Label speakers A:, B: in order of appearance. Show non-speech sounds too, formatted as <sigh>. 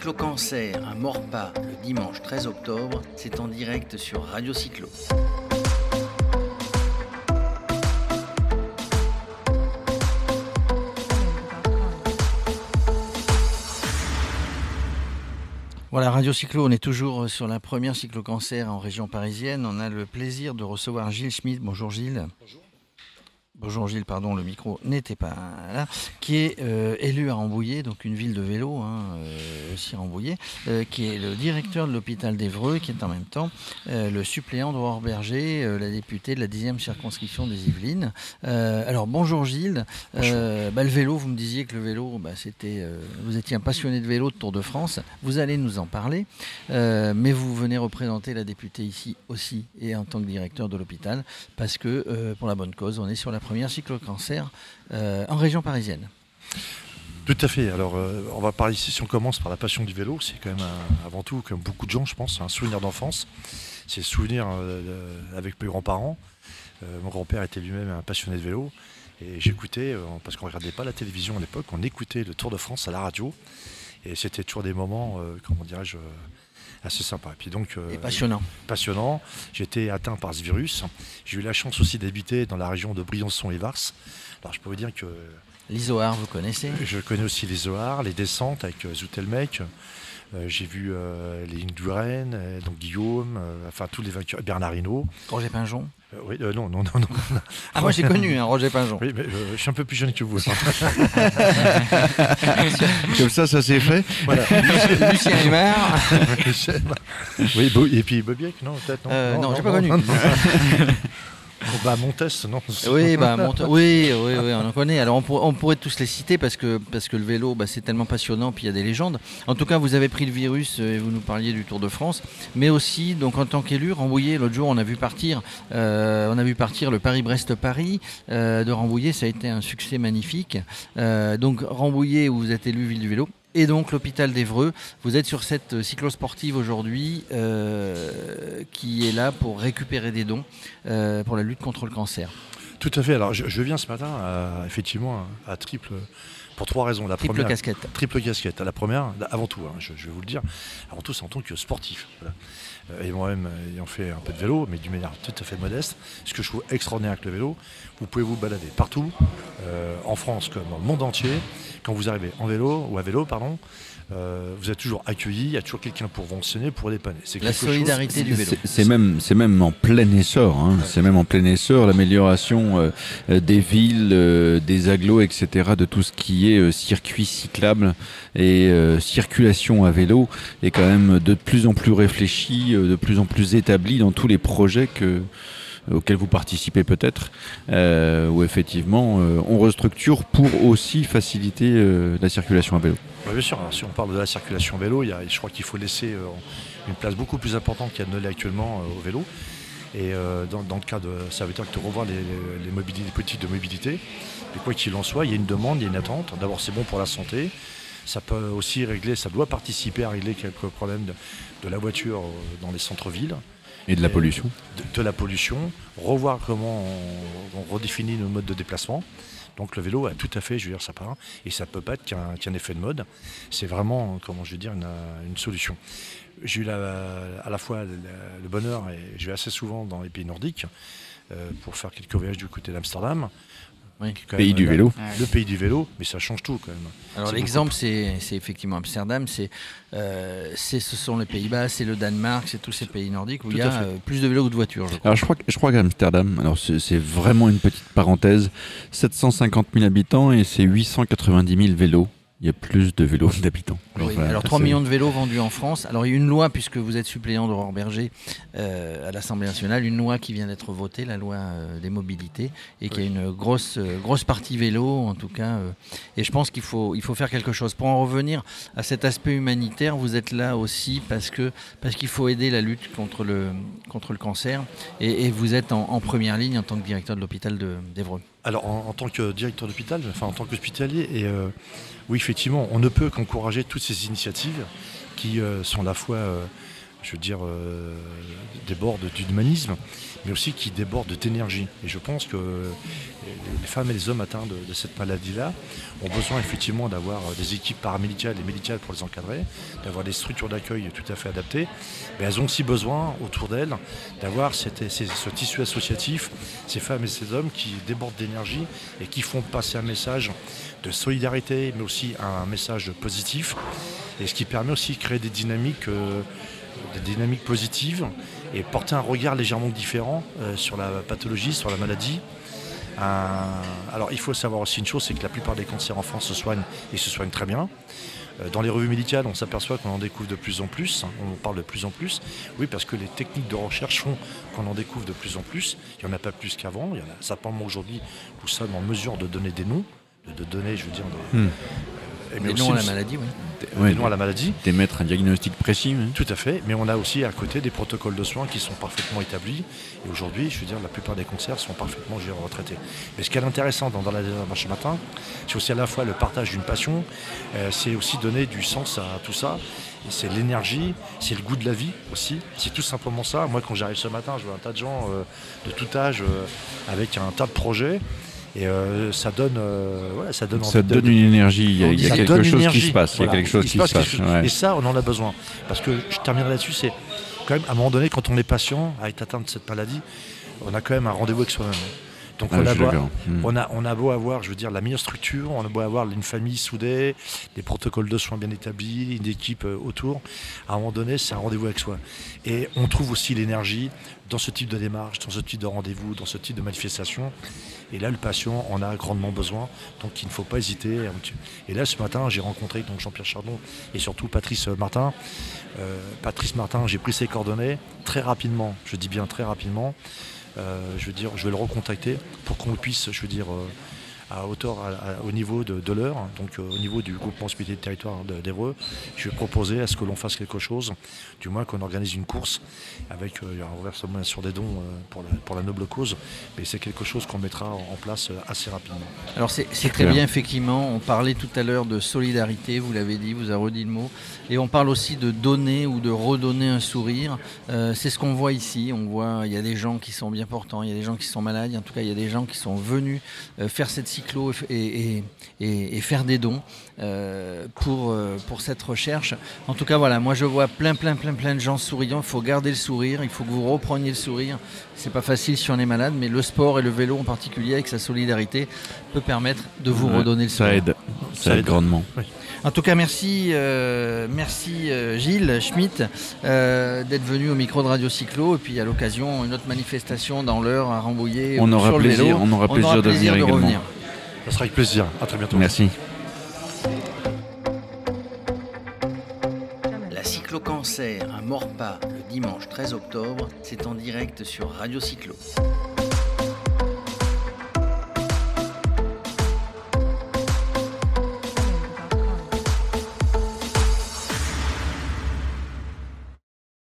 A: Cyclo-Cancer à Morpa le dimanche 13 octobre, c'est en direct sur Radio Cyclo. Voilà, Radio Cyclo, on est toujours sur la première cyclo-cancer en région parisienne. On a le plaisir de recevoir Gilles Schmidt. Bonjour Gilles. Bonjour. Bonjour Gilles, pardon, le micro n'était pas là, qui est euh, élu à Rambouillet, donc une ville de vélo, hein, euh, aussi Rambouillet, euh, qui est le directeur de l'hôpital d'Evreux, qui est en même temps le suppléant de Berger, la députée de la 10e circonscription des Yvelines. alors bonjour Gilles, bah, le vélo, vous me disiez que le vélo, bah, c'était, vous étiez un passionné de vélo de Tour de France, vous allez nous en parler, mais vous venez représenter la députée ici aussi et en tant que directeur de l'hôpital, parce que pour la bonne cause, on est sur la première cyclo-cancer euh, en région parisienne.
B: Tout à fait. Alors, euh, on va parler ici, si on commence par la passion du vélo, c'est quand même avant tout, comme beaucoup de gens, je pense, un souvenir d'enfance. C'est souvenir euh, avec mes grands-parents. mon grand-père était lui-même un passionné de vélo. Et j'écoutais, parce qu'on ne regardait pas la télévision à l'époque, on écoutait le Tour de France à la radio. Et c'était toujours des moments, comment dirais-je, assez sympa. Et puis donc,
A: euh, passionnant.
B: Passionnant. J'ai été atteint par ce virus. J'ai eu la chance aussi d'habiter dans la région de Briançon et Vars. Alors je peux vous dire que.
A: L'Isoar, vous connaissez?
B: Je connais aussi l'Isoar, les descentes avec euh, Zoutelmec. Euh, j'ai vu les lignes du Rennes, donc Guillaume, enfin tous les vainqueurs, Bernard Hinault.
A: Roger Pinjon
B: Oui, non, non, non, non.
A: Ah, moi j'ai connu un hein, Roger Pinjon.
B: Oui, mais je suis un peu plus jeune que vous. <laughs>
C: Comme ça, ça s'est fait.
A: Voilà. Lucien Aymar.
B: oui, et puis Bobiek, non, peut-être
A: non. Euh, non, j'ai pas connu. <laughs>
B: Oh, bah, Montes, non
A: Oui, bah, oui, oui, oui, on en connaît. Alors on, on, pourrait tous les citer parce que, parce que le vélo, bah, c'est tellement passionnant, puis il y a des légendes. En tout cas, vous avez pris le virus euh, et vous nous parliez du Tour de France, mais aussi, donc en tant qu'élu, Rambouillet, l'autre jour, on a vu partir, euh, on a vu partir le Paris-Brest-Paris euh, de Rambouillet, ça a été un succès magnifique. donc Rambouillet, où vous êtes élu ville du vélo, et donc l'hôpital d'Evreux. Vous êtes sur cette cyclosportive aujourd'hui euh, qui est là pour récupérer des dons euh, pour la lutte contre le cancer.
B: Tout à fait. Alors je, viens ce matin effectivement à triple pour trois raisons.
A: La triple casquette.
B: Triple casquette. La première, avant tout, hein, je, vais vous le dire, avant tout c'est en tant que sportif. Euh, et moi-même ayant fait un peu de vélo, mais d'une manière tout à fait modeste, ce que je trouve extraordinaire avec le vélo, vous pouvez vous balader partout, en France comme dans le monde entier quand vous arrivez en vélo, ou à vélo, pardon, euh, vous êtes toujours accueilli, il y a toujours quelqu'un pour vous enseigner, pour dépanner.
A: C'est la solidarité du vélo.
C: C'est même, c'est même en plein essor. Hein. C'est même en plein essor l'amélioration euh, des villes, euh, des agglos, etc. De tout ce qui est circuit cyclable et circulation à vélo est quand même de plus en plus réfléchi, de plus en plus établi dans tous les projets que auxquels vous participez peut-être, euh, où effectivement euh, on restructure pour aussi faciliter euh, la circulation à vélo.
B: bien sûr, si on parle de la circulation à vélo, je crois qu'il faut laisser une place beaucoup plus importante qu'elle ne l'est actuellement au vélo. Et dans, le cas de. Ça veut dire que tu revois les, les, politiques de mobilité. Et quoi qu'il en soit, il y a une demande, il y a une attente. D'abord, c'est bon pour la santé. Ça peut aussi régler, ça doit participer à régler quelques problèmes de la voiture dans les centres-villes.
C: Et de la pollution
B: de, la pollution, revoir comment on, redéfinit nos modes de déplacement. Donc le vélo a tout à fait, je veux dire, ça part. Et ça ne peut pas être qu'un effet de mode. C'est vraiment, comment je veux dire, une, solution. J'ai eu à la fois le, bonheur, et je vais assez souvent dans les pays nordiques, euh, pour faire quelques voyages du côté d'Amsterdam.
C: Oui. Pays du vélo.
B: Le pays du vélo, mais ça change tout quand même.
A: Alors l'exemple, c'est effectivement Amsterdam, euh, c'est ce sont les Pays-Bas, c'est le Danemark, c'est tous ces pays nordiques où il y a euh, plus de vélos que de voitures. Je
C: alors je crois, je crois qu'Amsterdam, alors c'est vraiment une petite parenthèse, 750 000 habitants et c'est 890 000 vélos il y a plus de vélos d'habitants.
A: alors 3 millions de vélos vendus en France. Alors il y a une loi, puisque vous êtes suppléant d'Aurore Berger euh, à l'Assemblée nationale, une loi qui vient d'être votée, la loi euh, des mobilités, et qui a une grosse, euh, grosse partie vélo en tout cas. et je pense qu'il faut, il faut faire quelque chose. Pour en revenir à cet aspect humanitaire, vous êtes là aussi parce que parce qu'il faut aider la lutte contre le, contre le cancer, et, vous êtes en, première ligne en tant que directeur de l'hôpital d'Evreux.
B: Alors en, tant que directeur d'hôpital, enfin en tant qu'hospitalier, et oui, effectivement, on ne peut qu'encourager toutes ces initiatives qui euh, sont à la fois euh, je veux dire, euh, déborde d'humanisme, mais aussi qui déborde d'énergie. Et je pense que les femmes et les hommes atteints de, cette maladie-là ont besoin effectivement d'avoir des équipes paramédicales et médicales pour les encadrer, d'avoir des structures d'accueil tout à fait adaptées, mais elles ont aussi besoin autour d'elles d'avoir ce tissu associatif, ces femmes et ces hommes qui débordent d'énergie et qui font passer un message de solidarité, mais aussi un message positif, et ce qui permet aussi de créer des dynamiques, euh, des dynamiques positives et porter un regard légèrement différent euh, sur la pathologie, sur la maladie. alors il faut savoir aussi une chose, c'est que la plupart des cancers en France se soignent et se soignent très bien. Euh, dans les revues médicales, on s'aperçoit qu'on en découvre de plus en plus, hein, on en parle de plus en plus. Oui, parce que les techniques de recherche font qu'on en découvre de plus en plus. Il n'y en a pas plus qu'avant. Il y en a simplement aujourd'hui, nous sommes en mesure de donner des noms, de, donner, je veux dire,
A: hmm. Des noms à la maladie, oui
B: à la maladie.
C: D'émettre un diagnostic précis.
B: Tout à fait, mais on a aussi à côté des protocoles de soins qui sont parfaitement établis. Et aujourd'hui, je veux dire, la plupart des cancers sont parfaitement gérés retraités. Mais ce qui est intéressant dans, la démarche matin, c'est aussi à la fois le partage d'une passion, euh, c'est aussi donner du sens à tout ça. C'est l'énergie, c'est le goût de la vie aussi. C'est tout simplement ça. Moi, quand j'arrive ce matin, je vois un tas de gens euh, de tout âge euh, avec un tas de projets. Et euh, ça donne, euh, ça donne,
C: ça donne une énergie. Il y a, quelque chose qui se passe. Il y a quelque chose qui se passe.
B: Et ça, on en a besoin. Parce que je terminerai là-dessus, c'est quand même à un moment donné, quand on est patient, à être atteint de cette maladie, on a quand même un rendez-vous avec soi-même. Donc ah, hmm. on, a on, a, beau avoir, je veux dire, la meilleure structure, on a beau avoir une famille soudée, des protocoles de soins bien établis, une équipe euh, autour, à un moment donné, c'est un rendez-vous avec soi. Et on trouve aussi l'énergie dans ce type de démarche, dans ce type de rendez-vous, dans ce type de manifestation. Et là, le patient en a grandement besoin, donc il ne faut pas hésiter. Et là, ce matin, j'ai rencontré donc Jean-Pierre Chardon et surtout Patrice Martin. Euh, Patrice Martin, j'ai pris ses coordonnées très rapidement, je dis bien très rapidement. Euh, je veux dire, je vais le recontacter pour qu'on puisse, je veux dire, à hauteur, au niveau de, l'heure, donc euh, au niveau du groupement hospitalier de territoire d'Evreux, je vais proposer à ce que l'on fasse quelque chose, du moins qu'on organise une course avec euh, un reversement sur des dons euh, pour, la, pour la noble cause, mais c'est quelque chose qu'on mettra en place assez rapidement.
A: Alors c'est très bien, effectivement, on parlait tout à l'heure de solidarité, vous l'avez dit, vous avez redit le mot, et on parle aussi de donner ou de redonner un sourire, c'est ce qu'on voit ici, on voit, il y a des gens qui sont bien portants, il y a des gens qui sont malades, en tout cas il y a des gens qui sont venus faire cette et, et, faire des dons euh, pour, euh, pour cette recherche. En tout cas, voilà, moi je vois plein, plein, plein, plein de gens souriants. Il faut garder le sourire, il faut que vous repreniez le sourire. C'est pas facile si on est malade, mais le sport et le vélo en particulier, avec sa solidarité, peut permettre de vous redonner le sourire.
C: Ça aide, ça, aide grandement.
A: En tout cas, merci, euh, merci Gilles Schmitt d'être venu au micro de Radio Cyclo et puis à l'occasion une autre manifestation dans l'heure à Rambouillet.
C: On aura plaisir, on aura plaisir, de venir également. Revenir.
B: Ça sera avec plaisir. À très bientôt.
C: Merci.
A: La cyclo-cancer, un mort pas le dimanche 13 octobre, c'est en direct sur Radio Cyclo.